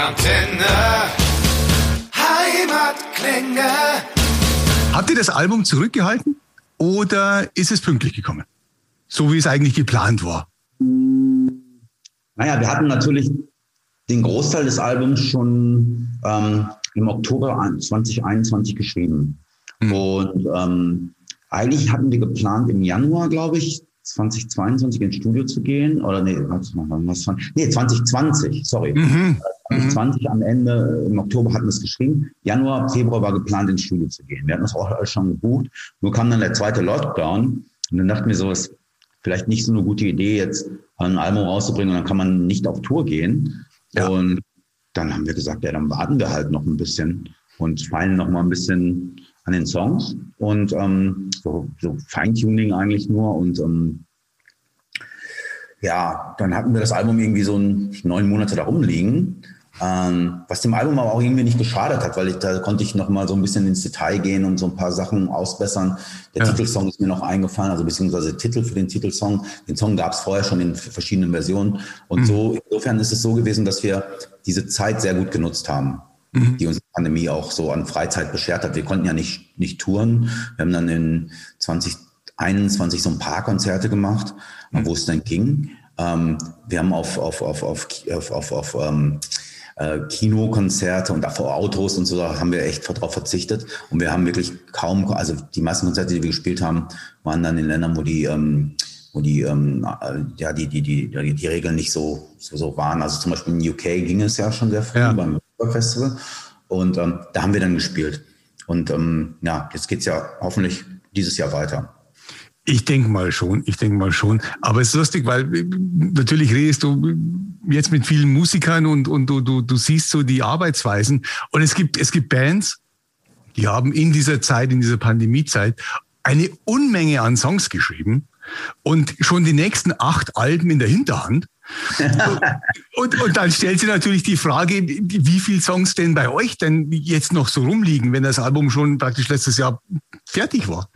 Rockantenne. Heimatklänge. Habt ihr das Album zurückgehalten oder ist es pünktlich gekommen? So wie es eigentlich geplant war? Naja, wir hatten natürlich den Großteil des Albums schon ähm, im Oktober 2021 geschrieben. Mhm. Und ähm, eigentlich hatten wir geplant, im Januar, glaube ich, 2022 ins Studio zu gehen. Oder nee, was, was, nee 2020, sorry. Mhm. 2020 am Ende, im Oktober hatten wir es geschrieben. Januar, Februar war geplant, ins Studio zu gehen. Wir hatten das auch alles schon gebucht. Nur kam dann der zweite Lockdown. Und dann dachten wir so, es vielleicht nicht so eine gute Idee, jetzt ein Album rauszubringen und dann kann man nicht auf Tour gehen. Ja. Und dann haben wir gesagt, ja, dann warten wir halt noch ein bisschen und feilen noch mal ein bisschen an den Songs und ähm, so, so Feintuning eigentlich nur und ähm, ja, dann hatten wir das Album irgendwie so neun Monate da rumliegen ähm, was dem Album aber auch irgendwie nicht geschadet hat, weil ich, da konnte ich noch mal so ein bisschen ins Detail gehen und so ein paar Sachen ausbessern. Der ja. Titelsong ist mir noch eingefallen, also beziehungsweise Titel für den Titelsong. Den Song gab es vorher schon in verschiedenen Versionen. Und mhm. so, insofern ist es so gewesen, dass wir diese Zeit sehr gut genutzt haben. Mhm. die uns die Pandemie auch so an Freizeit beschert hat. Wir konnten ja nicht, nicht touren. Wir haben dann in 2021 so ein paar Konzerte gemacht, mhm. wo es dann ging. Ähm, wir haben auf, auf, auf, auf, auf, auf, auf ähm, äh, Kinokonzerte und vor Autos und so, da haben wir echt darauf verzichtet. Und wir haben wirklich kaum, also die meisten Konzerte, die wir gespielt haben, waren dann in Ländern, wo die, ähm, wo die, ähm, äh, ja, die, die, die, die, die Regeln nicht so, so, so waren. Also zum Beispiel in UK ging es ja schon sehr früh ja. beim Festival. Und ähm, da haben wir dann gespielt. Und ähm, ja, jetzt geht's ja hoffentlich dieses Jahr weiter. Ich denke mal schon, ich denke mal schon. Aber es ist lustig, weil natürlich redest du jetzt mit vielen Musikern und, und du, du, du siehst so die Arbeitsweisen. Und es gibt, es gibt Bands, die haben in dieser Zeit, in dieser Pandemiezeit, eine Unmenge an Songs geschrieben und schon die nächsten acht Alben in der Hinterhand. Und, und dann stellt sich natürlich die Frage, wie viele Songs denn bei euch denn jetzt noch so rumliegen, wenn das Album schon praktisch letztes Jahr fertig war?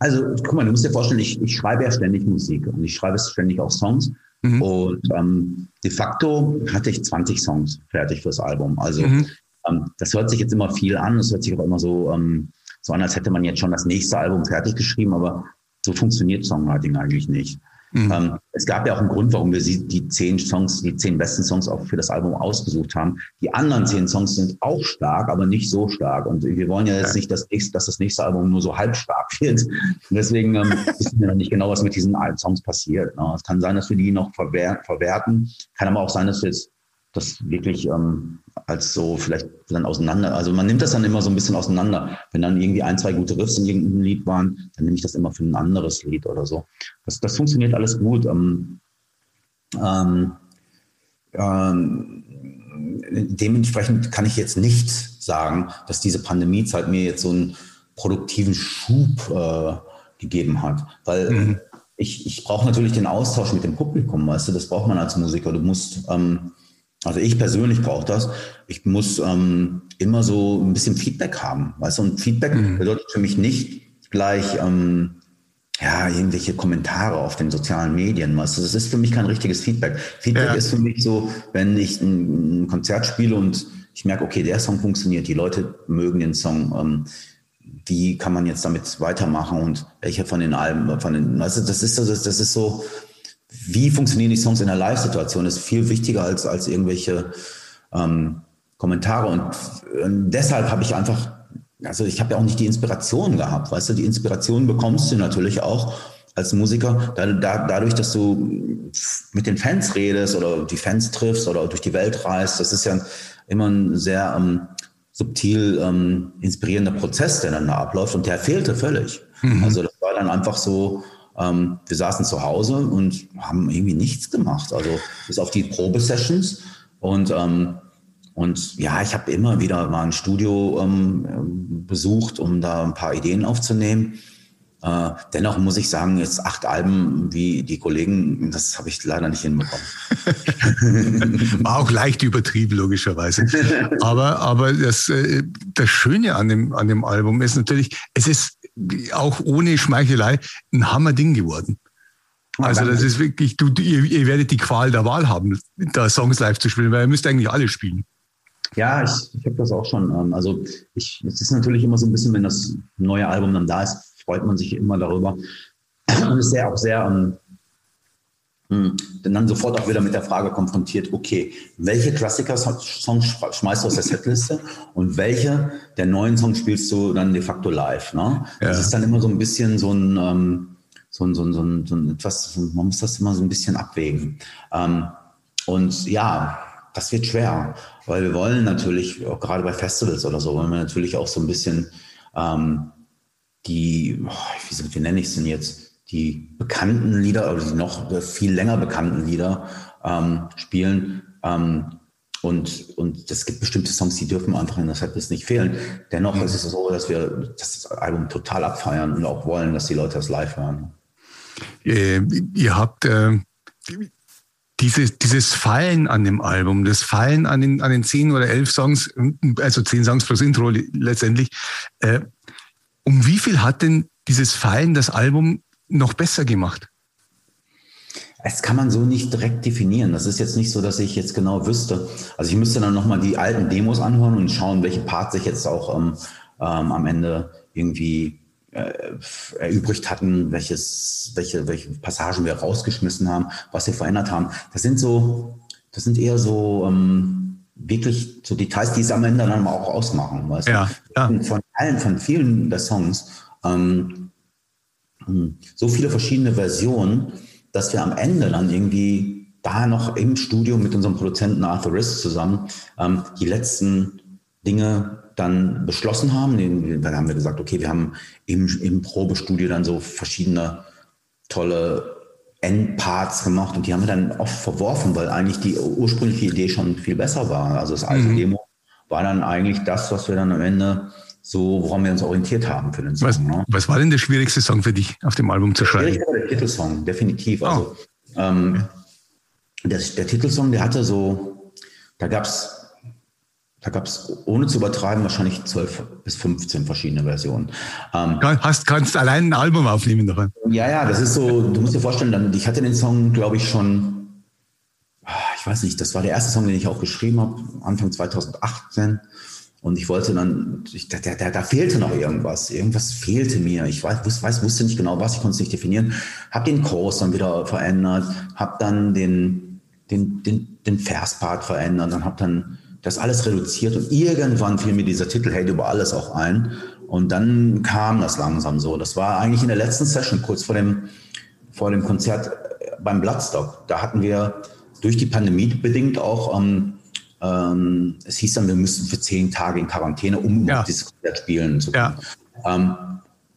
Also, guck mal, du musst dir vorstellen, ich, ich schreibe ja ständig Musik und ich schreibe ständig auch Songs. Mhm. Und ähm, de facto hatte ich 20 Songs fertig fürs Album. Also mhm. ähm, das hört sich jetzt immer viel an. Es hört sich auch immer so, ähm, so an, als hätte man jetzt schon das nächste Album fertig geschrieben, aber so funktioniert Songwriting eigentlich nicht. Mhm. Ähm, es gab ja auch einen Grund, warum wir die zehn Songs, die zehn besten Songs auch für das Album ausgesucht haben. Die anderen zehn Songs sind auch stark, aber nicht so stark. Und wir wollen ja jetzt nicht, dass, dass das nächste Album nur so halb stark wird. Und deswegen ähm, wissen wir noch nicht genau, was mit diesen Songs passiert. Ne? Es kann sein, dass wir die noch verwer verwerten. Kann aber auch sein, dass wir jetzt das wirklich ähm, als so vielleicht dann auseinander, also man nimmt das dann immer so ein bisschen auseinander. Wenn dann irgendwie ein, zwei gute Riffs in irgendeinem Lied waren, dann nehme ich das immer für ein anderes Lied oder so. Das, das funktioniert alles gut. Ähm, ähm, ähm, dementsprechend kann ich jetzt nicht sagen, dass diese Pandemiezeit mir jetzt so einen produktiven Schub äh, gegeben hat, weil mhm. ich, ich brauche natürlich den Austausch mit dem Publikum, weißt du, das braucht man als Musiker. Du musst ähm, also ich persönlich brauche das. Ich muss ähm, immer so ein bisschen Feedback haben. Weißt du, und Feedback mhm. bedeutet für mich nicht gleich ähm, ja, irgendwelche Kommentare auf den sozialen Medien. Weißt du, das ist für mich kein richtiges Feedback. Feedback ja. ist für mich so, wenn ich ein, Konzert spiele und ich merke, okay, der Song funktioniert, die Leute mögen den Song. Ähm, wie kann man jetzt damit weitermachen und welche von den Alben, von den, weißt du, das ist, das ist, das ist so, wie funktionieren die Songs in der Live-Situation, ist viel wichtiger als, als irgendwelche ähm, Kommentare. Und, und deshalb habe ich einfach, also ich habe ja auch nicht die Inspiration gehabt, weißt du, die Inspiration bekommst du natürlich auch als Musiker, da, da, dadurch, dass du mit den Fans redest oder die Fans triffst oder durch die Welt reist, das ist ja immer ein sehr ähm, subtil ähm, inspirierender Prozess, der dann da abläuft und der fehlte völlig. Mhm. Also das war dann einfach so, ähm, wir saßen zu Hause und haben irgendwie nichts gemacht. Also bis auf die Probesessions. Und, ähm, und ja, ich habe immer wieder mal ein Studio ähm, besucht, um da ein paar Ideen aufzunehmen. Äh, dennoch muss ich sagen, jetzt acht Alben wie die Kollegen, das habe ich leider nicht hinbekommen. War auch leicht übertrieben, logischerweise. Aber, aber das, äh, das Schöne an dem, an dem Album ist natürlich, es ist auch ohne Schmeichelei ein Hammerding geworden. Also das ist wirklich, du, ihr, ihr, werdet die Qual der Wahl haben, da Songs live zu spielen, weil ihr müsst eigentlich alle spielen. Ja, ich, ich habe das auch schon. Ähm, also ich, es ist natürlich immer so ein bisschen, wenn das neue Album dann da ist, freut man sich immer darüber. Und ist sehr auch sehr um, hm, dann sofort auch wieder mit der Frage konfrontiert, okay, welche Klassiker-Songs schmeißt du aus der Setliste und welche der neuen Songs spielst du dann de facto live? Ne? Ja. Das ist dann immer so ein bisschen so ein, ähm, so ein, so ein, so ein, so ein etwas, man muss das immer so ein bisschen abwägen. Ähm, und ja, das wird schwer, weil wir wollen natürlich, auch gerade bei Festivals oder so, wollen wir natürlich auch so ein bisschen ähm, die, oh, wie, wie nenne ich es denn jetzt, die bekannten Lieder oder die noch viel länger bekannten Lieder ähm, spielen. Ähm, und, und es gibt bestimmte Songs, die dürfen einfach in der Setlist nicht fehlen. Dennoch mhm. ist es so, dass wir das Album total abfeiern und auch wollen, dass die Leute das live hören. Äh, ihr habt äh, dieses, dieses Fallen an dem Album, das Fallen an den, an den zehn oder elf Songs, also zehn Songs plus Intro letztendlich. Äh, um wie viel hat denn dieses Fallen das Album noch besser gemacht? Das kann man so nicht direkt definieren. Das ist jetzt nicht so, dass ich jetzt genau wüsste. Also ich müsste dann nochmal die alten Demos anhören und schauen, welche Parts sich jetzt auch ähm, ähm, am Ende irgendwie äh, erübrigt hatten, welches, welche, welche Passagen wir rausgeschmissen haben, was wir verändert haben. Das sind so, das sind eher so ähm, wirklich so Details, die es am Ende dann auch ausmachen. Weißt ja, ja. Von allen, von vielen der Songs ähm, hm, so viele verschiedene Versionen, dass wir am Ende dann irgendwie da noch im Studio mit unserem Produzenten Arthur Riss zusammen ähm, die letzten Dinge dann beschlossen haben. Dann haben wir gesagt, okay, wir haben im, im Probestudio dann so verschiedene tolle Endparts gemacht und die haben wir dann oft verworfen, weil eigentlich die ursprüngliche Idee schon viel besser war. Also das alte mhm. Demo war dann eigentlich das, was wir dann am Ende so, woran wir uns orientiert haben für den Song. Was, ne? was war denn der schwierigste Song für dich auf dem Album zu schreiben? Der, der Titelsong, definitiv. Oh. Also ähm, der, der Titelsong, der hatte so, da gab es da gab es, ohne zu übertreiben, wahrscheinlich 12 bis 15 verschiedene Versionen. Ähm, Hast, kannst allein ein Album aufnehmen davon? Ja, ja, das ist so, du musst dir vorstellen, dann, ich hatte den Song, glaube ich, schon, ich weiß nicht, das war der erste Song, den ich auch geschrieben habe, Anfang 2018. Und ich wollte dann, ich, da, da, da fehlte noch irgendwas. Irgendwas fehlte mir. Ich weiß, weiß, wusste nicht genau was, ich konnte es nicht definieren. Hab den Kurs dann wieder verändert, hab dann den, den, den, den Verspart verändert, dann hab dann das alles reduziert und irgendwann fiel mir dieser Titel Hate über alles auch ein. Und dann kam das langsam so. Das war eigentlich in der letzten Session, kurz vor dem, vor dem Konzert äh, beim Bloodstock. Da hatten wir durch die Pandemie bedingt auch, ähm, ähm, es hieß dann, wir müssen für zehn Tage in Quarantäne, um ja. dieses Konzert spielen zu können. Ja. Ähm,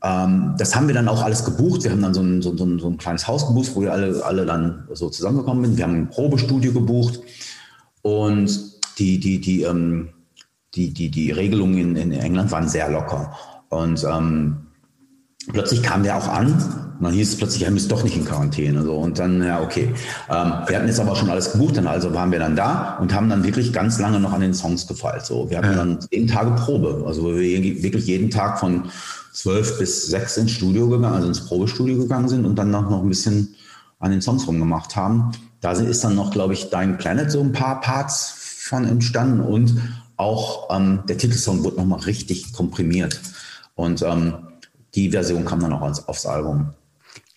ähm, das haben wir dann auch alles gebucht. Wir haben dann so ein, so, so, so ein kleines Haus gebucht, wo wir alle, alle dann so zusammengekommen sind. Wir haben ein Probestudio gebucht und die, die, die, ähm, die, die, die Regelungen in, in England waren sehr locker. Und ähm, plötzlich kam der auch an und dann hieß es plötzlich, er müsst doch nicht in Quarantäne. So. Und dann, ja, okay. Ähm, wir hatten jetzt aber schon alles gebucht, dann also waren wir dann da und haben dann wirklich ganz lange noch an den Songs gefeilt. So. Wir hatten ja. dann zehn Tage Probe. Also wir wirklich jeden Tag von zwölf bis sechs ins Studio gegangen, also ins Probestudio gegangen sind und dann noch, noch ein bisschen an den Songs rumgemacht haben. Da ist dann noch, glaube ich, Dying Planet so ein paar Parts von entstanden und auch ähm, der Titelsong wurde nochmal richtig komprimiert. Und ähm, die Version kam dann auch aufs Album.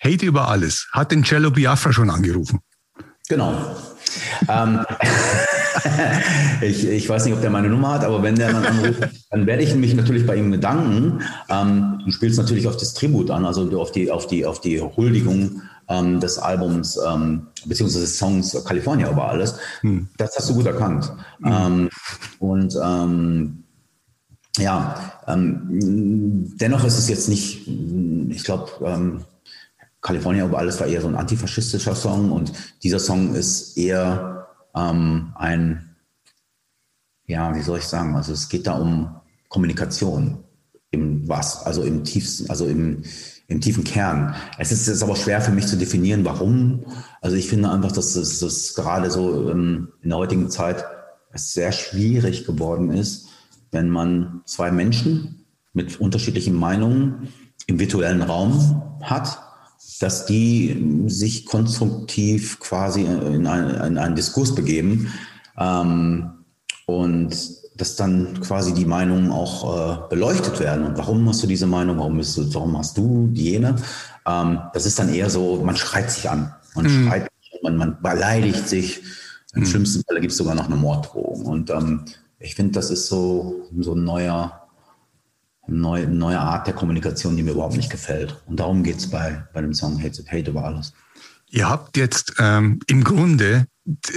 Hate über alles. Hat den Cello Biafra schon angerufen? Genau. ähm, ich, ich weiß nicht, ob der meine Nummer hat, aber wenn der dann anruft, dann werde ich mich natürlich bei ihm bedanken. Ähm, du spielst natürlich auf das Tribut an, also auf die, auf die, auf die Huldigung ähm, des Albums ähm, beziehungsweise des Songs California über alles. Hm. Das hast du gut erkannt. Hm. Ähm, und ähm, ja, ähm, dennoch ist es jetzt nicht, ich glaube, California über alles war eher so ein antifaschistischer Song und dieser Song ist eher ähm, ein, ja, wie soll ich sagen, also es geht da um Kommunikation im was, also im tiefsten, also im, im tiefen Kern. Es ist jetzt aber schwer für mich zu definieren, warum. Also ich finde einfach, dass es das gerade so ähm, in der heutigen Zeit sehr schwierig geworden ist, wenn man zwei Menschen mit unterschiedlichen Meinungen im virtuellen Raum hat, dass die sich konstruktiv quasi in, ein, in einen Diskurs begeben. Ähm, und dass dann quasi die Meinungen auch äh, beleuchtet werden. Und warum hast du diese Meinung? Warum, bist du, warum hast du jene? Ähm, das ist dann eher so, man schreit sich an. Man mhm. schreit, man, man beleidigt sich. Im mhm. schlimmsten Fall gibt es sogar noch eine Morddrohung. Und ähm, ich finde, das ist so, so ein neuer, neue, neue Art der Kommunikation, die mir überhaupt nicht gefällt. Und darum geht es bei, bei dem Song Hate, Hate über alles. Ihr habt jetzt ähm, im Grunde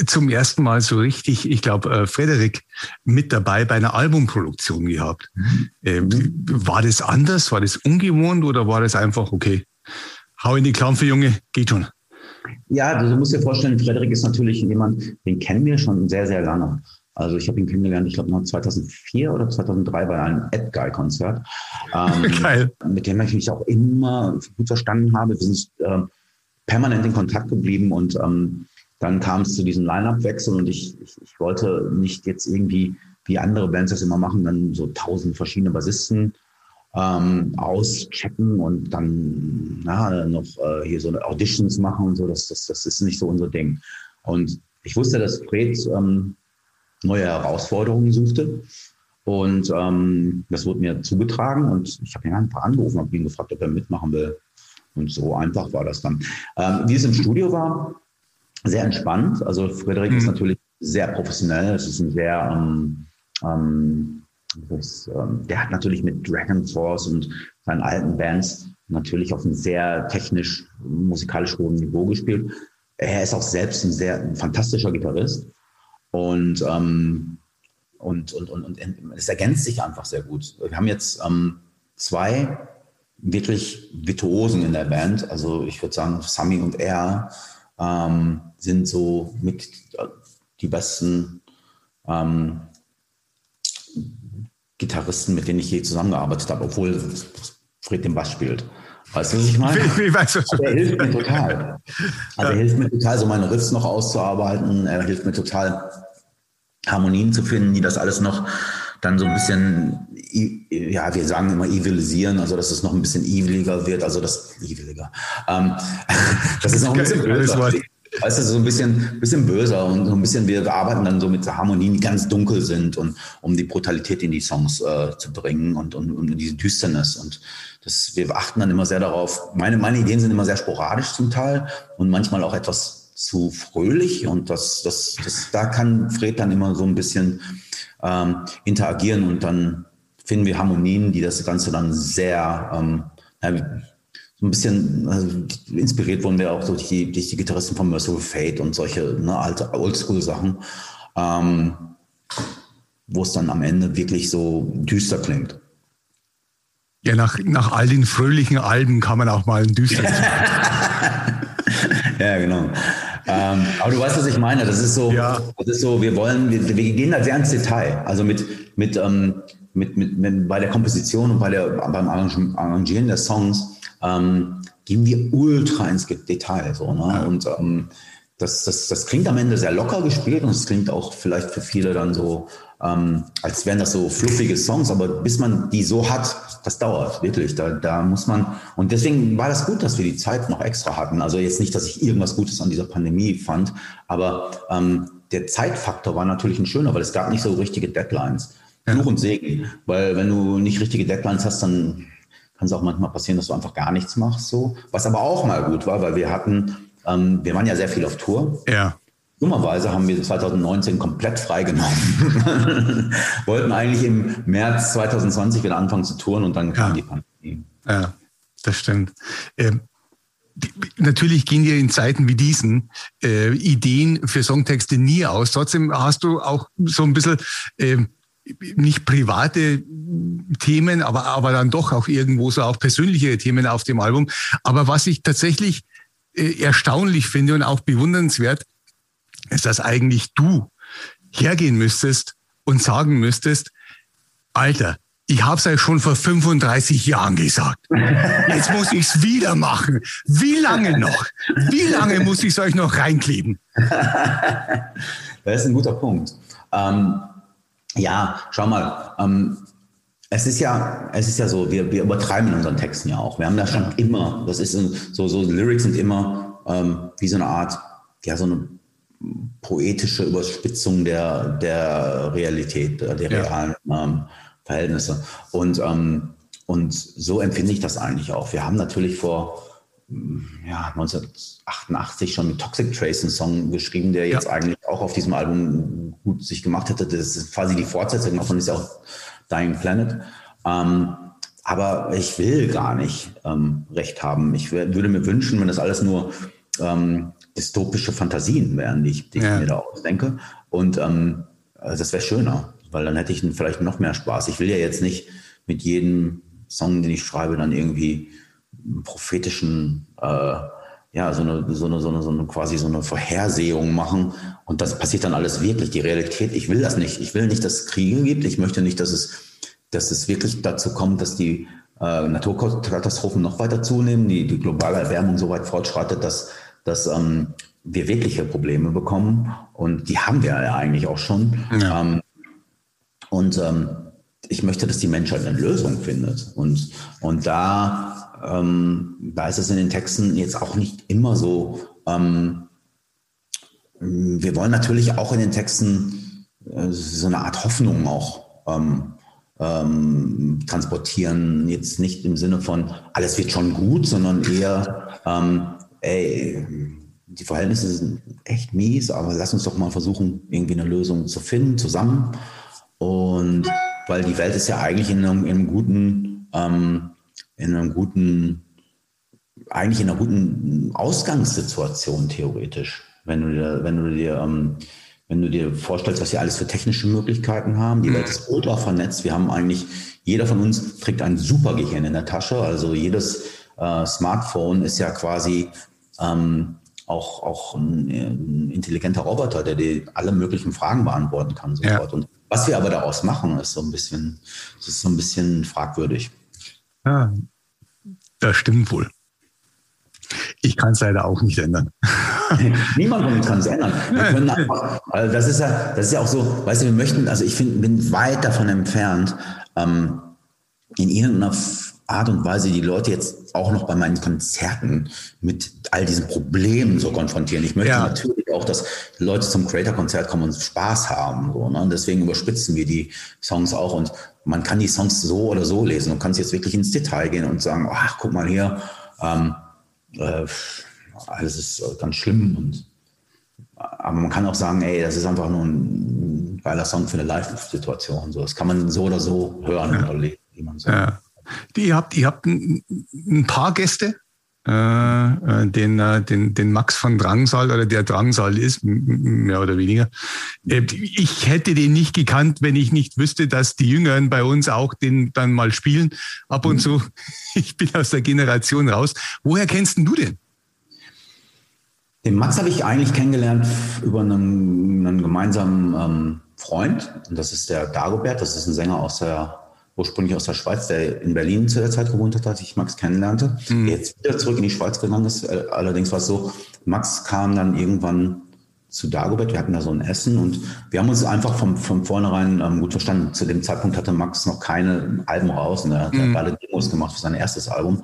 zum ersten Mal so richtig, ich glaube, äh, Frederik mit dabei bei einer Albumproduktion gehabt. Mhm. Ähm, war das anders? War das ungewohnt oder war das einfach, okay, hau in die Klampe, Junge, geht schon? Ja, du musst dir vorstellen, Frederik ist natürlich jemand, den kennen wir schon sehr, sehr lange. Also ich habe ihn kennengelernt, ich glaube 2004 oder 2003 bei einem Ed Guy Konzert. Ähm, Geil. Mit dem ich mich auch immer gut verstanden habe. Wir sind äh, permanent in Kontakt geblieben und ähm, dann kam es zu diesem Line-Up-Wechsel und ich, ich, ich, wollte nicht jetzt irgendwie, wie andere Bands das immer machen, dann so tausend verschiedene Bassisten ähm, auschecken und dann na, noch äh, hier so eine Auditions machen und so. Das, das, das ist nicht so unser Ding. Und ich wusste, dass Fred ähm, neue Herausforderungen suchte. Und ähm, das wurde mir zugetragen und ich habe ihn einfach angerufen, habe ihn gefragt, ob er mitmachen will. Und so einfach war das dann. Ähm, wie es im Studio war, sehr entspannt. Also Frederik mhm. ist natürlich sehr professionell. Es ist ein sehr, ähm, ähm, das, ähm, der hat natürlich mit Dragon Force und seinen alten Bands natürlich auf einem sehr technisch, musikalisch hohen Niveau gespielt. Er ist auch selbst ein sehr ein fantastischer Gitarrist. Und, ähm, und, und, und, und es ergänzt sich einfach sehr gut. Wir haben jetzt ähm, zwei wirklich Virtuosen in der Band. Also ich würde sagen, Sami und er ähm, sind so mit die besten ähm, Gitarristen, mit denen ich je zusammengearbeitet habe, obwohl Fred den Bass spielt. Weißt du, was ich meine? Ich, ich weiß, was du er hilft mir total. Also er hilft mir total, so meine Riffs noch auszuarbeiten. Er hilft mir total, Harmonien zu finden, die das alles noch dann so ein bisschen, ja, wir sagen immer evilisieren, also dass es noch ein bisschen eviliger wird, also das eviliger. Ähm, das ist noch ein bisschen böser. Weißt du, so ein bisschen, bisschen böser und so ein bisschen, wir arbeiten dann so mit Harmonien, die ganz dunkel sind und um die Brutalität in die Songs äh, zu bringen und, und, und diese Düsternis. Und das, wir achten dann immer sehr darauf. Meine, meine Ideen sind immer sehr sporadisch zum Teil und manchmal auch etwas zu fröhlich. Und das, das, das, da kann Fred dann immer so ein bisschen ähm, interagieren und dann finden wir Harmonien, die das Ganze dann sehr ähm, so ein bisschen also inspiriert wurden wir auch durch die, durch die Gitarristen von Merciful Fate und solche ne, alte Oldschool-Sachen, ähm, wo es dann am Ende wirklich so düster klingt. Ja, nach, nach all den fröhlichen Alben kann man auch mal ein düsteres Ja, genau. Ähm, aber du weißt, was ich meine. Das ist so, ja. das ist so wir wollen, wir, wir gehen da sehr ins Detail. Also mit, mit, ähm, mit, mit, mit, bei der Komposition und bei der, beim Arrangieren der Songs ähm, gehen wir ultra ins Detail. So, ne? Ja. Und ähm, das, das, das klingt am Ende sehr locker gespielt und es klingt auch vielleicht für viele dann so, ähm, als wären das so fluffige Songs, aber bis man die so hat, das dauert wirklich. Da, da muss man, und deswegen war das gut, dass wir die Zeit noch extra hatten. Also jetzt nicht, dass ich irgendwas Gutes an dieser Pandemie fand, aber ähm, der Zeitfaktor war natürlich ein schöner, weil es gab nicht so richtige Deadlines. Fluch und Segen, weil wenn du nicht richtige Deadlines hast, dann kann es auch manchmal passieren, dass du einfach gar nichts machst. So. Was aber auch mal gut war, weil wir hatten, ähm, wir waren ja sehr viel auf Tour. Ja. Dummerweise haben wir 2019 komplett freigenommen. Wollten eigentlich im März 2020 wieder anfangen zu touren und dann kam ja. die Pandemie. Ja, das stimmt. Ähm, die, natürlich gehen dir in Zeiten wie diesen äh, Ideen für Songtexte nie aus. Trotzdem hast du auch so ein bisschen äh, nicht private Themen, aber, aber dann doch auch irgendwo so auch persönliche Themen auf dem Album. Aber was ich tatsächlich äh, erstaunlich finde und auch bewundernswert, dass eigentlich du hergehen müsstest und sagen müsstest, Alter, ich habe es euch schon vor 35 Jahren gesagt. Jetzt muss ich es wieder machen. Wie lange noch? Wie lange muss ich es euch noch reinkleben? Das ist ein guter Punkt. Ähm, ja, schau mal. Ähm, es ist ja, es ist ja so, wir, wir übertreiben in unseren Texten ja auch. Wir haben da schon immer, das ist so, so Lyrics sind immer ähm, wie so eine Art, ja, so eine poetische Überspitzung der, der Realität, der ja. realen ähm, Verhältnisse. Und, ähm, und so empfinde ich das eigentlich auch. Wir haben natürlich vor ja, 1988 schon mit Toxic Trace einen Song geschrieben, der jetzt ja. eigentlich auch auf diesem Album gut sich gemacht hätte. Das ist quasi die Fortsetzung davon, ist ja auch Dying Planet. Ähm, aber ich will gar nicht ähm, recht haben. Ich würde mir wünschen, wenn das alles nur ähm, dystopische Fantasien wären, die ich, die ja. ich mir da ausdenke. Und ähm, also das wäre schöner, weil dann hätte ich vielleicht noch mehr Spaß. Ich will ja jetzt nicht mit jedem Song, den ich schreibe, dann irgendwie prophetischen, äh, ja, so eine, so eine, so eine, so eine quasi so eine Vorhersehung machen. Und das passiert dann alles wirklich. Die Realität, ich will das nicht. Ich will nicht, dass es Kriege gibt. Ich möchte nicht, dass es, dass es wirklich dazu kommt, dass die äh, Naturkatastrophen noch weiter zunehmen, die, die globale Erwärmung so weit fortschreitet, dass, dass ähm, wir wirkliche Probleme bekommen. Und die haben wir ja eigentlich auch schon. Ja. Ähm, und ähm, ich möchte, dass die Menschheit eine Lösung findet. Und, und da ähm, da ist es in den Texten jetzt auch nicht immer so. Ähm, wir wollen natürlich auch in den Texten äh, so eine Art Hoffnung auch ähm, ähm transportieren. Jetzt nicht im Sinne von, alles wird schon gut, sondern eher, ähm, ey, die Verhältnisse sind echt mies, aber lass uns doch mal versuchen, irgendwie eine Lösung zu finden, zusammen. Und weil die Welt ist ja eigentlich in einem, in einem guten ähm, in einem guten, eigentlich in einer guten Ausgangssituation theoretisch, wenn du dir, wenn du dir, ähm, wenn du dir vorstellst, was wir alles für technische Möglichkeiten haben. Die Welt ist ultra vernetzt. Wir haben eigentlich, jeder von uns trägt ein Supergehirn in der Tasche. Also jedes äh, Smartphone ist ja quasi ähm, auch, auch ein, ein, intelligenter Roboter, der dir alle möglichen Fragen beantworten kann. Sofort. Ja. Und was wir aber daraus machen, ist so ein bisschen, ist so ein bisschen fragwürdig. Ja, das stimmt wohl. Ich kann es leider auch nicht ändern. Niemand kann es ändern. Einfach, also das, ist ja, das ist ja auch so, weißt du, wir möchten, also ich find, bin weit davon entfernt, ähm, in irgendeiner Art und Weise die Leute jetzt auch noch bei meinen Konzerten mit all diesen Problemen so konfrontieren. Ich möchte ja. natürlich auch, dass Leute zum Creator-Konzert kommen und Spaß haben. So, ne? Und deswegen überspitzen wir die Songs auch. Und man kann die Songs so oder so lesen und kann jetzt wirklich ins Detail gehen und sagen, ach, guck mal hier, ähm, äh, alles ist ganz schlimm. Und, aber man kann auch sagen, ey, das ist einfach nur ein geiler Song für eine Live-Situation. So, das kann man so oder so hören ja. oder lesen, wie man sagt. Ja. Ihr habt, ihr habt ein, ein paar Gäste, äh, äh den, äh, den, den Max von Drangsal oder der Drangsal ist, mehr oder weniger. Ich hätte den nicht gekannt, wenn ich nicht wüsste, dass die Jüngeren bei uns auch den dann mal spielen. Ab und zu. Ich bin aus der Generation raus. Woher kennst du den? Den Max habe ich eigentlich kennengelernt über einen, einen gemeinsamen ähm, Freund. Und das ist der Dagobert. Das ist ein Sänger aus der ursprünglich aus der Schweiz, der in Berlin zu der Zeit gewohnt hat, als ich Max kennenlernte, mhm. der jetzt wieder zurück in die Schweiz gegangen ist. Äh, allerdings war es so, Max kam dann irgendwann zu Dagobert, wir hatten da so ein Essen und wir haben uns einfach von, von vornherein ähm, gut verstanden. Zu dem Zeitpunkt hatte Max noch keine Alben raus und er hat mhm. gerade Demos gemacht für sein erstes Album.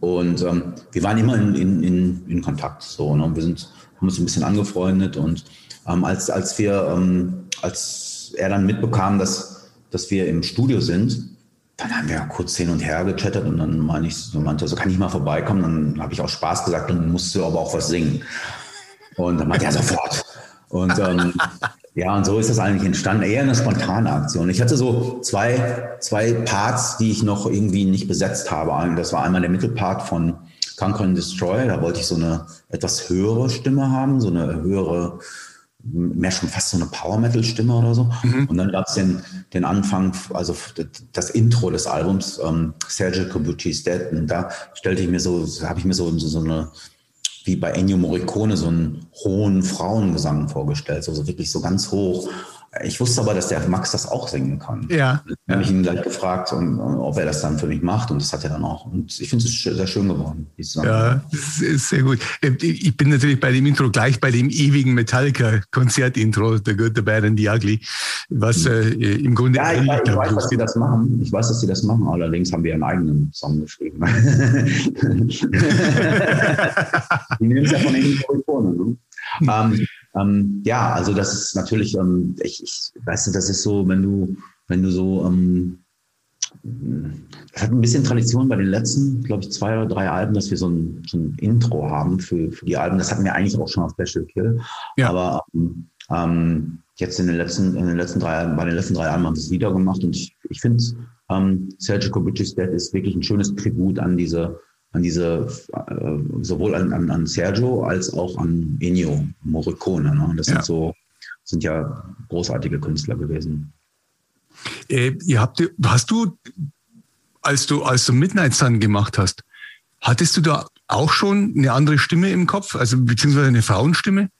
Und ähm, wir waren immer in, in, in, in Kontakt. So, ne? Wir sind, haben uns ein bisschen angefreundet und ähm, als, als wir, ähm, als er dann mitbekam, dass dass wir im Studio sind, dann haben wir kurz hin und her gechattet und dann meine ich, so meinte, so kann ich mal vorbeikommen. Dann habe ich auch Spaß gesagt und musste aber auch was singen. Und dann meinte er sofort. Und ähm, ja, und so ist das eigentlich entstanden. Eher eine spontane Aktion. Ich hatte so zwei, zwei Parts, die ich noch irgendwie nicht besetzt habe. Das war einmal der Mittelpart von Conquer and Destroy. Da wollte ich so eine etwas höhere Stimme haben, so eine höhere mehr schon fast so eine Power-Metal-Stimme oder so. Mhm. Und dann gab es den, den Anfang, also das Intro des Albums, ähm, Sergio Corbucci's Dead. Und da stellte ich mir so, habe ich mir so, so eine, wie bei Ennio Morricone, so einen hohen Frauengesang vorgestellt, also wirklich so ganz hoch. Ich wusste aber, dass der Max das auch singen kann. Ja. Dann habe ich ihn gleich gefragt, ob er das dann für mich macht. Und das hat er dann auch. Und ich finde es sehr schön geworden. Ja, das ist sehr gut. Ähm, ich bin natürlich bei dem Intro gleich bei dem ewigen Metallica-Konzertintro, The Good, The Bad and The Ugly, was äh, im Grunde... Ja, ich, ich, ich weiß, dass sie das machen. Ich weiß, dass sie das machen. Allerdings haben wir einen eigenen Song geschrieben. die nehmen es ja von den Mikrofone. Ne? Ähm, ähm, ja, also das ist natürlich, ähm, ich, ich, weißt du, das ist so, wenn du, wenn du so, ähm, es hat ein bisschen Tradition bei den letzten, glaube ich, zwei oder drei Alben, dass wir so ein, so ein Intro haben für, für die Alben. Das hatten wir eigentlich auch schon auf Special Kill. Ja. Aber ähm, ähm, jetzt in den letzten, in den letzten drei, bei den letzten drei Alben haben wir es wieder gemacht und ich, ich finde ähm, Sergio Kovicis Dead ist wirklich ein schönes Tribut an diese, an diese, äh, sowohl an, an, an Sergio als auch an Ennio Morricone. Ne? Das ja. sind so, sind ja großartige Künstler gewesen. Äh, ihr habt, hast du, als du, als du Midnight Sun gemacht hast, hattest du da auch schon eine andere Stimme im Kopf, also beziehungsweise eine Frauenstimme,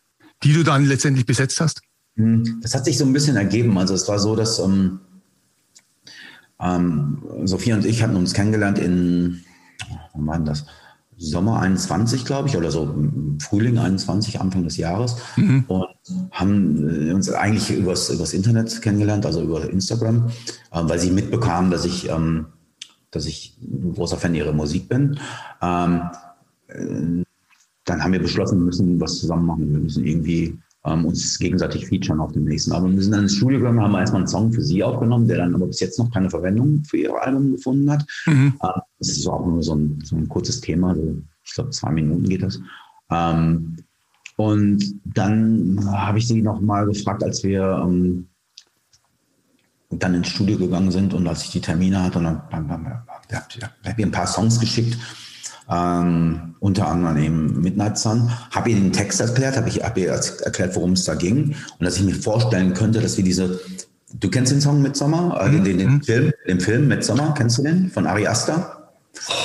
die du dann letztendlich besetzt hast? Hm, das hat sich so ein bisschen ergeben. Also es war so, dass ähm, ähm, Sophia und ich hatten uns kennengelernt in, wann war das? Sommer 21, glaube ich, oder so Frühling 21, Anfang des Jahres. Mhm. Und haben äh, uns eigentlich übers, übers Internet kennengelernt, also über Instagram, äh, weil sie mitbekamen, dass ich, ähm, dass ich ein großer Fan ihrer Musik bin. Ähm, äh, dann haben wir beschlossen, wir müssen was zusammen machen. Wir müssen irgendwie ähm, uns gegenseitig featuren auf dem nächsten Album. Wir sind dann ins Studio gegangen, haben erstmal einen Song für sie aufgenommen, der dann aber bis jetzt noch keine Verwendung für ihr Album gefunden hat. Mhm. Äh, das ist auch nur so ein, so ein kurzes Thema, so, ich glaube zwei Minuten geht das. Ähm, und dann habe ich sie noch mal gefragt, als wir ähm, dann ins Studio gegangen sind und als ich die Termine hatte, und dann, habe ich ein paar Songs geschickt ähm, unter anderem eben Midnight Sun. Habe ihr den Text erklärt, habe ich hab ihr erklärt, worum es da ging und dass ich mir vorstellen könnte, dass wir diese, du kennst den Song Midsommar, äh, den, den, den, mhm. Film, den Film Midsommar, kennst du den von Ari Aster?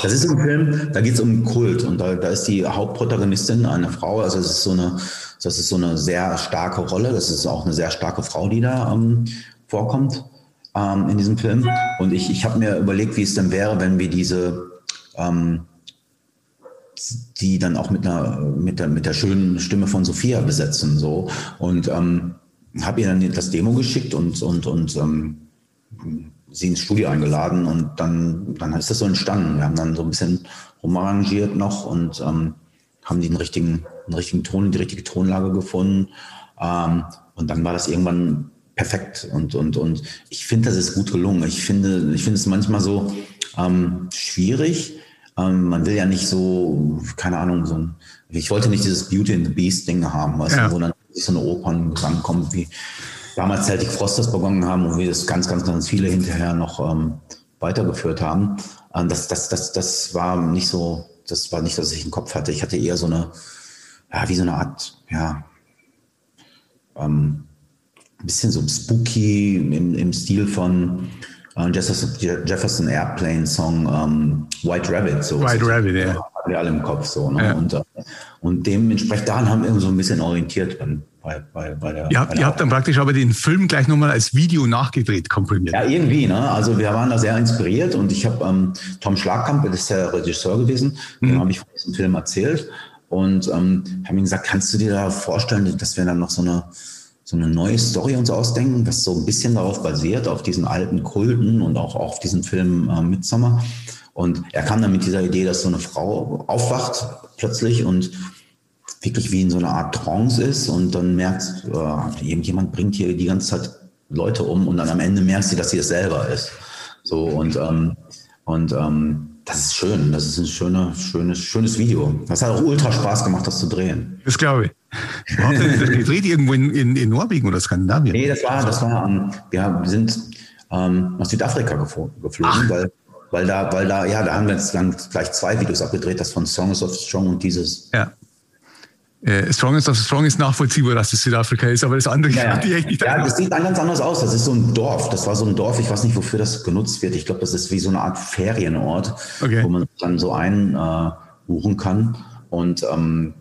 Das ist ein Film, da geht es um Kult und da, da ist die Hauptprotagonistin eine Frau, also es ist so eine, das ist so eine sehr starke Rolle, das ist auch eine sehr starke Frau, die da ähm, vorkommt ähm, in diesem Film. Und ich, ich habe mir überlegt, wie es denn wäre, wenn wir diese ähm, die dann auch mit einer mit der mit der schönen Stimme von Sophia besetzen so und ähm, habe ihr dann das Demo geschickt und und und ähm, sie ins Studio eingeladen und dann dann ist das so entstanden. Wir haben dann so ein bisschen rumarrangiert noch und ähm, haben den richtigen den richtigen Ton die richtige Tonlage gefunden ähm, und dann war das irgendwann perfekt und und und ich finde das ist gut gelungen. Ich finde ich finde es manchmal so ähm, schwierig ähm, man will ja nicht so, keine Ahnung, so ein, ich wollte nicht dieses Beauty and the Beast Ding haben, weißt ja. du, wo dann so eine Operngesang kommt, wie damals Celtic Frost das begonnen haben und wie das ganz, ganz, ganz viele hinterher noch ähm, weitergeführt haben. Ähm, das, das, das, das war nicht so, das war nicht, dass ich im Kopf hatte. Ich hatte eher so eine, ja, wie so eine Art, ja, ähm, ein bisschen so spooky im, im Stil von äh, Jefferson, Jefferson Airplane Song ähm, White Rabbit. So, White so, Rabbit, ja. Haben wir alle im Kopf so. Ne? Ja. Und, äh, und dementsprechend daran haben wir so ein bisschen orientiert. Bei, bei, bei der, ihr habt, ihr habt dann praktisch aber den Film gleich nochmal als Video nachgedreht, komprimiert. Ja, irgendwie. Ne? Also wir waren da sehr inspiriert und ich habe ähm, Tom Schlagkamp, das ist der Regisseur gewesen, mhm. dem habe ich von diesem Film erzählt und ähm, habe ihm gesagt, kannst du dir da vorstellen, dass wir dann noch so eine so eine neue Story uns ausdenken, was so ein bisschen darauf basiert, auf diesen alten Kulten und auch auf diesen Film äh, Midsommar. Und er kam dann mit dieser Idee, dass so eine Frau aufwacht plötzlich und wirklich wie in so einer Art Trance ist und dann merkt, äh, irgendjemand bringt hier die ganze Zeit Leute um und dann am Ende merkt sie, dass sie es selber ist. So und, ähm, und ähm, das ist schön. Das ist ein schöner, schönes, schönes Video. Das hat auch ultra Spaß gemacht, das zu drehen. Das glaube ich. Das gedreht irgendwo in, in, in, Norwegen oder Skandinavien? Nee, das war, das war, um, wir sind ähm, nach Südafrika geflogen, weil, weil da, weil da, ja, da haben wir jetzt dann gleich zwei Videos abgedreht, das von Songs of Strong und dieses. Ja äh, Strongest of Strong ist nachvollziehbar, dass es Südafrika ist, aber das andere ja, ja. echt nicht. Ja, das sieht ganz anders aus. Das ist so ein Dorf. Das war so ein Dorf, ich weiß nicht, wofür das genutzt wird. Ich glaube, das ist wie so eine Art Ferienort, okay. wo man dann so einbuchen äh, kann. Und ähm,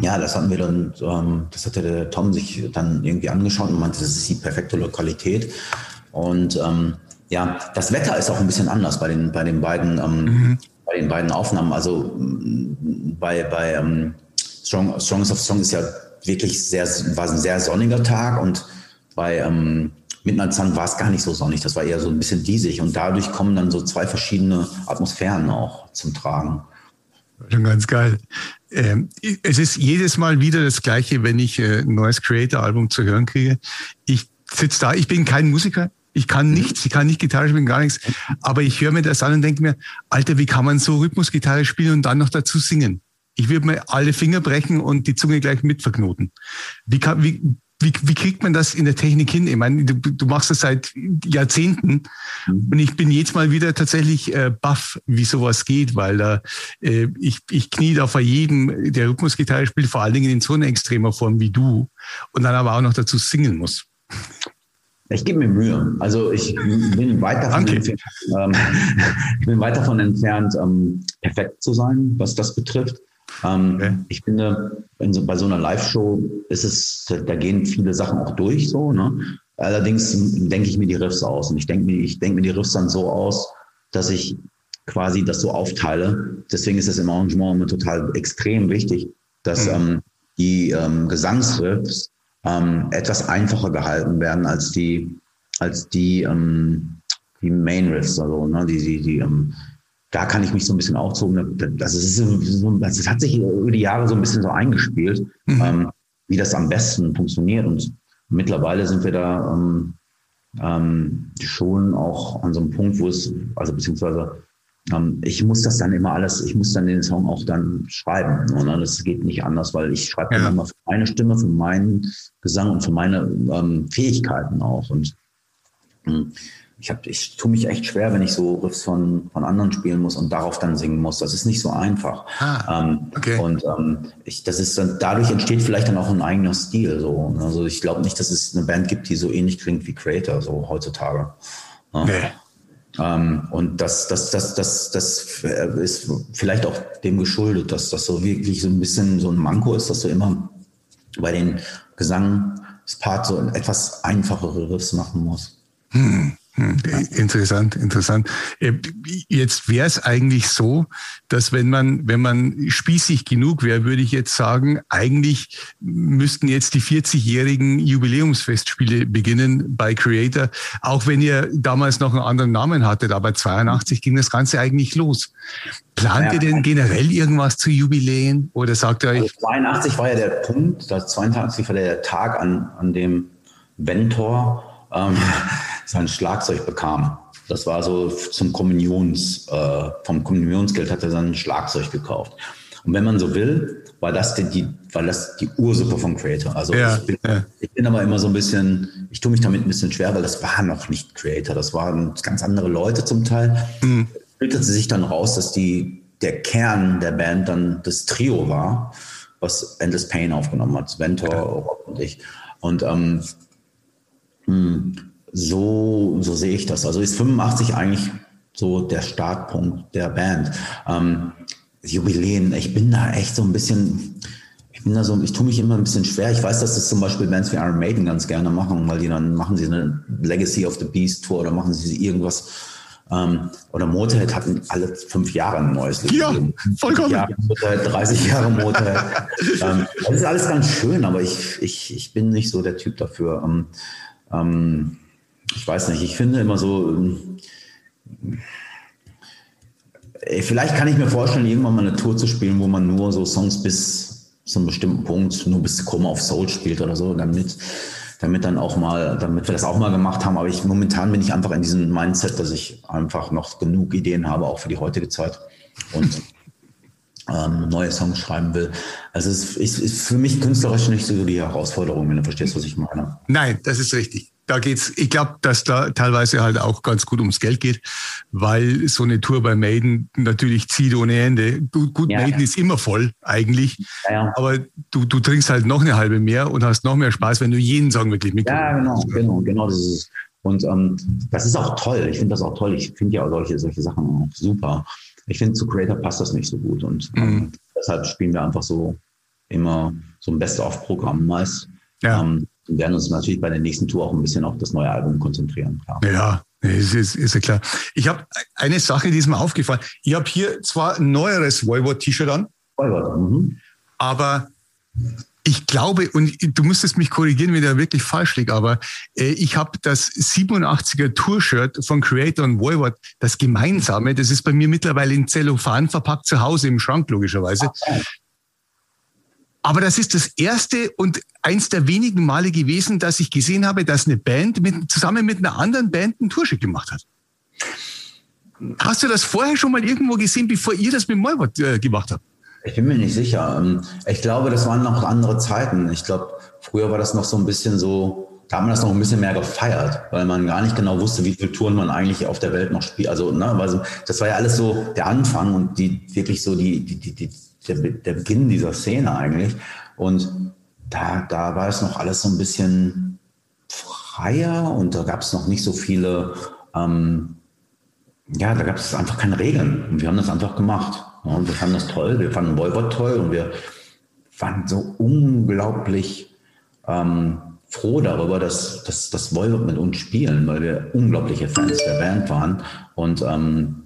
ja, das hatten wir dann, ähm, das hatte der Tom sich dann irgendwie angeschaut und meinte, das ist die perfekte Lokalität. Und ähm, ja, das Wetter ist auch ein bisschen anders bei den, bei den beiden, ähm, mhm. bei den beiden Aufnahmen. Also bei, bei ähm, Strong, Strongest of Strong ist ja wirklich sehr, war ein sehr sonniger Tag und bei ähm, Midnight Sun war es gar nicht so sonnig. Das war eher so ein bisschen diesig und dadurch kommen dann so zwei verschiedene Atmosphären auch zum Tragen. Schon ganz geil. Ähm, es ist jedes Mal wieder das Gleiche, wenn ich äh, ein neues Creator-Album zu hören kriege. Ich sitze da, ich bin kein Musiker, ich kann mhm. nichts, ich kann nicht Gitarre spielen, gar nichts. Aber ich höre mir das an und denke mir, Alter, wie kann man so Rhythmusgitarre spielen und dann noch dazu singen? Ich würde mir alle Finger brechen und die Zunge gleich mitverknoten. Wie, kann, wie, wie, wie kriegt man das in der Technik hin? Ich meine, du, du machst das seit Jahrzehnten mhm. und ich bin jetzt mal wieder tatsächlich äh, baff, wie sowas geht, weil da äh, ich, ich knie da vor jedem, der Rhythmusgitarre spielt, vor allen Dingen in so einer extremer Form wie du und dann aber auch noch dazu singen muss. Ich gebe mir Mühe. Also ich bin weit davon entfernt, ähm, ich bin weit davon entfernt, ähm, perfekt zu sein, was das betrifft. Ähm, okay. Ich finde, so, bei so einer Live-Show ist es, da gehen viele Sachen auch durch, so, ne? Allerdings denke ich mir die Riffs aus und ich denke mir, ich denke mir die Riffs dann so aus, dass ich quasi das so aufteile. Deswegen ist es im Arrangement immer total extrem wichtig, dass mhm. ähm, die ähm, Gesangsriffs ähm, etwas einfacher gehalten werden als die, als die, ähm, die Main Riffs, also ne, die, die, die ähm, da kann ich mich so ein bisschen aufzogen. Das, ist so, das hat sich über die Jahre so ein bisschen so eingespielt, mhm. ähm, wie das am besten funktioniert. Und mittlerweile sind wir da ähm, ähm, schon auch an so einem Punkt, wo es, also beziehungsweise ähm, ich muss das dann immer alles, ich muss dann den Song auch dann schreiben. Und ne? das geht nicht anders, weil ich schreibe ja. immer für meine Stimme, für meinen Gesang und für meine ähm, Fähigkeiten auch. Und hm, ich, hab, ich tue mich echt schwer, wenn ich so Riffs von, von anderen spielen muss und darauf dann singen muss. Das ist nicht so einfach. Ah, ähm, okay. Und ähm, ich, das ist dann, dadurch entsteht vielleicht dann auch ein eigener Stil. So. Also ich glaube nicht, dass es eine Band gibt, die so ähnlich klingt wie Creator, so heutzutage. Ja. Nee. Ähm, und das, das, das, das, das ist vielleicht auch dem geschuldet, dass das so wirklich so ein bisschen so ein Manko ist, dass du immer bei den Gesangsparts so etwas einfachere Riffs machen musst. Hm. Hm, interessant, interessant. Äh, jetzt wäre es eigentlich so, dass wenn man, wenn man spießig genug wäre, würde ich jetzt sagen, eigentlich müssten jetzt die 40-jährigen Jubiläumsfestspiele beginnen bei Creator, auch wenn ihr damals noch einen anderen Namen hattet, aber 82 ging das Ganze eigentlich los. Plant ja, ihr denn generell irgendwas zu Jubiläen oder sagt ihr euch? Also 82 war ja der Punkt, das 82 war der Tag, an, an dem Ventor ähm, sein Schlagzeug bekam. Das war so zum Kommunions, äh, vom Kommunionsgeld hat er sein Schlagzeug gekauft. Und wenn man so will, war das die, die war das die Ursuppe vom Creator. Also ja, ich, bin, ja. ich, bin, aber immer so ein bisschen, ich tue mich damit ein bisschen schwer, weil das war noch nicht Creator. Das waren ganz andere Leute zum Teil. Mhm. Bildete sich dann raus, dass die, der Kern der Band dann das Trio war, was Endless Pain aufgenommen hat. Ventor, ja. Rob und ich. Und ähm, hm, so, so sehe ich das. Also ist 85 eigentlich so der Startpunkt der Band. Ähm, Jubiläen, ich bin da echt so ein bisschen, ich bin da so, ich tue mich immer ein bisschen schwer. Ich weiß, dass das zum Beispiel Bands wie Iron Maiden ganz gerne machen, weil die dann machen sie eine Legacy of the Beast Tour oder machen sie irgendwas. Ähm, oder Motorhead hatten alle fünf Jahre ein neues Lied. Ja, vollkommen. Jahre Motorhead, 30 Jahre Motorhead. ähm, das ist alles ganz schön, aber ich, ich, ich bin nicht so der Typ dafür. Ähm, ähm ich weiß nicht, ich finde immer so, äh, vielleicht kann ich mir vorstellen, irgendwann mal eine Tour zu spielen, wo man nur so Songs bis zu einem bestimmten Punkt, nur bis Coma of Soul spielt oder so, damit, damit dann auch mal, damit wir das auch mal gemacht haben. Aber ich, momentan bin ich einfach in diesem Mindset, dass ich einfach noch genug Ideen habe, auch für die heutige Zeit. Und ähm, neue Songs schreiben will. Also es ist, ist, für mich künstlerisch nicht so die Herausforderung, wenn du verstehst, was ich meine. Nein, das ist richtig da geht's, ich glaube, dass da teilweise halt auch ganz gut ums Geld geht, weil so eine Tour bei Maiden natürlich zieht ohne Ende. Du, gut, ja, Maiden ja. ist immer voll eigentlich, ja, aber du, du trinkst halt noch eine halbe mehr und hast noch mehr Spaß, wenn du jeden Song wirklich mit. Ja, genau, genau, genau. Das ist, und ähm, das ist auch toll. Ich finde das auch toll. Ich finde ja auch solche, solche Sachen auch super. Ich finde, zu Creator passt das nicht so gut und ähm, mhm. deshalb spielen wir einfach so immer so ein Best-of-Programm meist. Ja. Ähm, und werden uns natürlich bei der nächsten Tour auch ein bisschen auf das neue Album konzentrieren. Klar. Ja, ist, ist, ist ja klar. Ich habe eine Sache, die ist mir aufgefallen. Ich habe hier zwar ein neueres Voivod-T-Shirt an, Voivod, mhm. aber ich glaube, und du müsstest mich korrigieren, wenn der wirklich falsch liegt, aber äh, ich habe das 87er Tour-Shirt von Creator und Voivod, das gemeinsame, das ist bei mir mittlerweile in Zellophan verpackt zu Hause im Schrank, logischerweise. Aber das ist das erste und eins der wenigen Male gewesen, dass ich gesehen habe, dass eine Band mit, zusammen mit einer anderen Band ein Tourschick gemacht hat. Hast du das vorher schon mal irgendwo gesehen, bevor ihr das mit Mollwort äh, gemacht habt? Ich bin mir nicht sicher. Ähm, ich glaube, das waren noch andere Zeiten. Ich glaube, früher war das noch so ein bisschen so, da hat man das noch ein bisschen mehr gefeiert, weil man gar nicht genau wusste, wie viele Touren man eigentlich auf der Welt noch spielt. Also, ne, also das war ja alles so der Anfang und die wirklich so die, die, die, die der, der Beginn dieser Szene eigentlich. Und da, da war es noch alles so ein bisschen freier und da gab es noch nicht so viele, ähm, ja, da gab es einfach keine Regeln. Und wir haben das einfach gemacht. Ja, und wir fanden das toll, wir fanden Boybot toll und wir waren so unglaublich ähm, froh darüber, dass, dass, dass mit uns spielen, weil wir unglaubliche Fans der Band waren. Und ähm,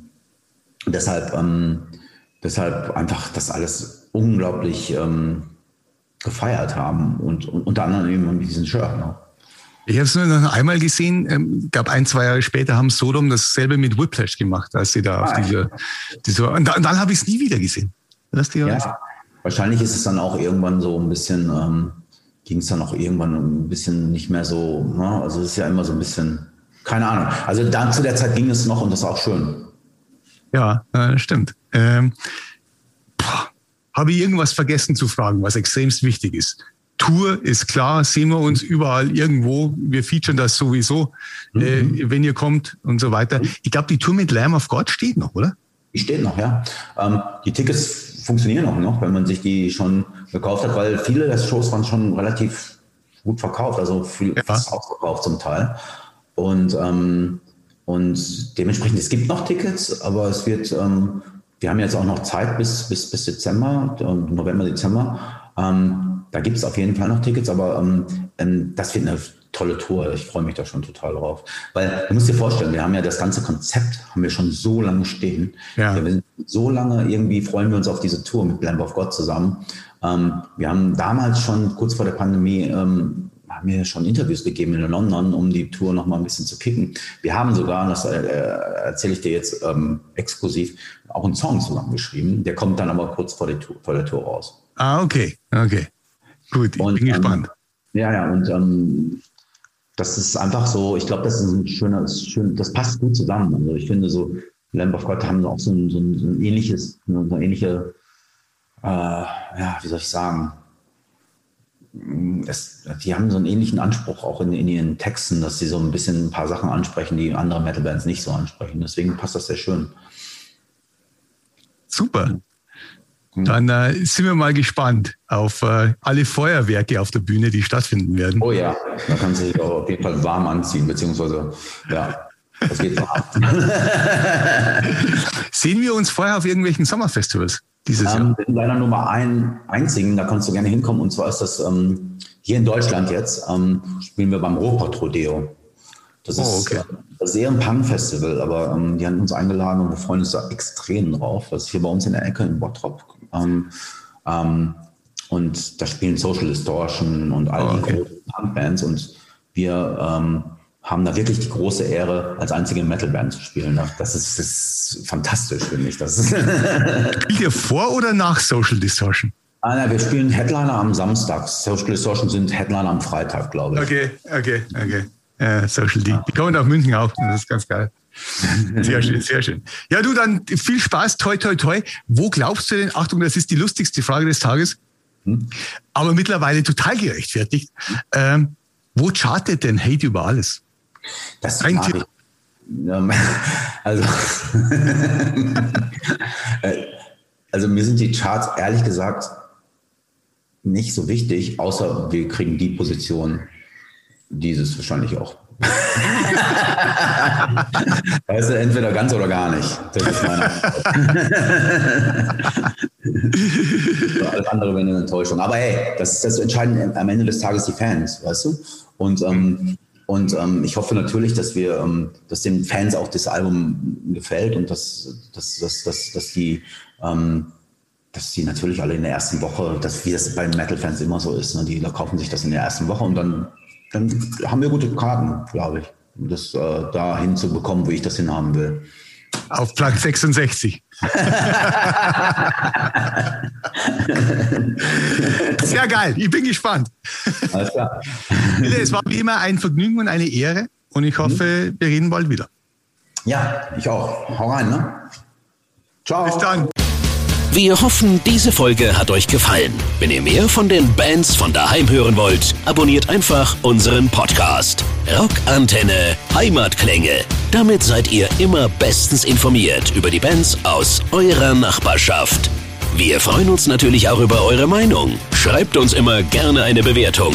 deshalb ähm, deshalb einfach das alles unglaublich ähm, gefeiert haben und, und, unter anderem eben mit diesem Shirt. Ne? Ich habe es nur noch einmal gesehen, ähm, gab ein, zwei Jahre später haben Sodom dasselbe mit Whiplash gemacht, als sie da ah, auf dieser, dieser und, dann, dann habe ich es nie wieder gesehen. Ja, wahrscheinlich ist es dann auch irgendwann so ein bisschen, ähm, ging es dann auch irgendwann ein bisschen nicht mehr so, ne? also es ist ja immer so ein bisschen, keine Ahnung. Also dann zu der Zeit ging es noch und das ist auch schön. Ja, äh, stimmt. Ähm, habe ich irgendwas vergessen zu fragen, was extremst wichtig ist? Tour ist klar, sehen wir uns überall irgendwo. Wir featuren das sowieso, mhm. äh, wenn ihr kommt und so weiter. Ich glaube, die Tour mit Lamb of God steht noch, oder? Die steht noch, ja. Ähm, die Tickets funktionieren auch noch, wenn man sich die schon gekauft hat, weil viele der Shows waren schon relativ gut verkauft, also viel ja. fast ausverkauft zum Teil. Und ähm, und dementsprechend, es gibt noch Tickets, aber es wird, ähm, wir haben jetzt auch noch Zeit bis, bis, bis Dezember, November, Dezember. Ähm, da gibt es auf jeden Fall noch Tickets, aber ähm, ähm, das wird eine tolle Tour. Ich freue mich da schon total drauf. Weil du musst dir vorstellen, wir haben ja das ganze Konzept haben wir schon so lange stehen. Ja. Wir so lange irgendwie freuen wir uns auf diese Tour mit Lamb of God zusammen. Ähm, wir haben damals schon kurz vor der Pandemie ähm, haben mir schon Interviews gegeben in London, um die Tour noch mal ein bisschen zu kicken. Wir haben sogar, das äh, erzähle ich dir jetzt ähm, exklusiv, auch einen Song zusammengeschrieben. Der kommt dann aber kurz vor der Tour, vor der Tour raus. Ah, okay, okay. Gut, ich und, bin gespannt. Ähm, ja, ja, und ähm, das ist einfach so, ich glaube, das ist ein schöner, schön, das passt gut zusammen. Also ich finde so, Lamb of God haben auch so ein, so ein, so ein ähnliches, so eine ähnliche, äh, ja, wie soll ich sagen, es, die haben so einen ähnlichen Anspruch auch in, in, ihren Texten, dass sie so ein bisschen ein paar Sachen ansprechen, die andere Metal-Bands nicht so ansprechen. Deswegen passt das sehr schön. Super. Hm. Dann äh, sind wir mal gespannt auf äh, alle Feuerwerke auf der Bühne, die stattfinden werden. Oh ja, da kann sich auf jeden Fall warm anziehen, beziehungsweise ja, das geht warm. Sehen wir uns vorher auf irgendwelchen Sommerfestivals? Dieses ähm, Jahr? Leider nur mal einen einzigen, da kannst du gerne hinkommen. Und zwar ist das ähm, hier in Deutschland jetzt, ähm, spielen wir beim Ruhrpott Rodeo. Das, oh, ist, okay. das ist eher ein Punk-Festival, aber ähm, die haben uns eingeladen und wir freuen uns da extrem drauf. Das ist hier bei uns in der Ecke in Bottrop. Ähm, ähm, und da spielen Social Distortion und all oh, okay. die großen Punk-Bands und wir ähm, haben da wirklich die große Ehre, als einzige Metalband zu spielen. Das ist, das ist fantastisch, finde ich. Das Spielt ihr vor oder nach Social Distortion? Ah, na, wir spielen Headliner am Samstag. Social Distortion sind Headliner am Freitag, glaube ich. Okay, okay, okay. Äh, Social D. Die kommen auf München auf. Das ist ganz geil. Sehr schön, sehr schön. Ja, du, dann viel Spaß, toi, toi, toi. Wo glaubst du denn, Achtung, das ist die lustigste Frage des Tages, hm? aber mittlerweile total gerechtfertigt. Ähm, wo chartet denn Hate über alles? Das Ein Tipp. Also, äh, also mir sind die Charts ehrlich gesagt nicht so wichtig, außer wir kriegen die Position dieses wahrscheinlich auch. weißt du, entweder ganz oder gar nicht. Das ist meine Alles andere wäre eine Enttäuschung. Aber hey, das, das entscheiden am Ende des Tages die Fans, weißt du? Und ähm, und ähm, ich hoffe natürlich, dass wir, ähm, dass den Fans auch das Album gefällt und dass, dass, dass, dass, dass die, ähm, dass die natürlich alle in der ersten Woche, dass wie das bei Metal-Fans immer so ist, ne? die kaufen sich das in der ersten Woche und dann, dann haben wir gute Karten, glaube ich, um das äh, da hinzubekommen, wo ich das hinhaben will. Auf Platz 66. Sehr geil, ich bin gespannt. Alles klar. Es war wie immer ein Vergnügen und eine Ehre und ich hoffe, wir reden bald wieder. Ja, ich auch. Hau rein, ne? Ciao. Bis dann. Wir hoffen, diese Folge hat euch gefallen. Wenn ihr mehr von den Bands von daheim hören wollt, abonniert einfach unseren Podcast. Rockantenne Heimatklänge. Damit seid ihr immer bestens informiert über die Bands aus eurer Nachbarschaft. Wir freuen uns natürlich auch über eure Meinung. Schreibt uns immer gerne eine Bewertung.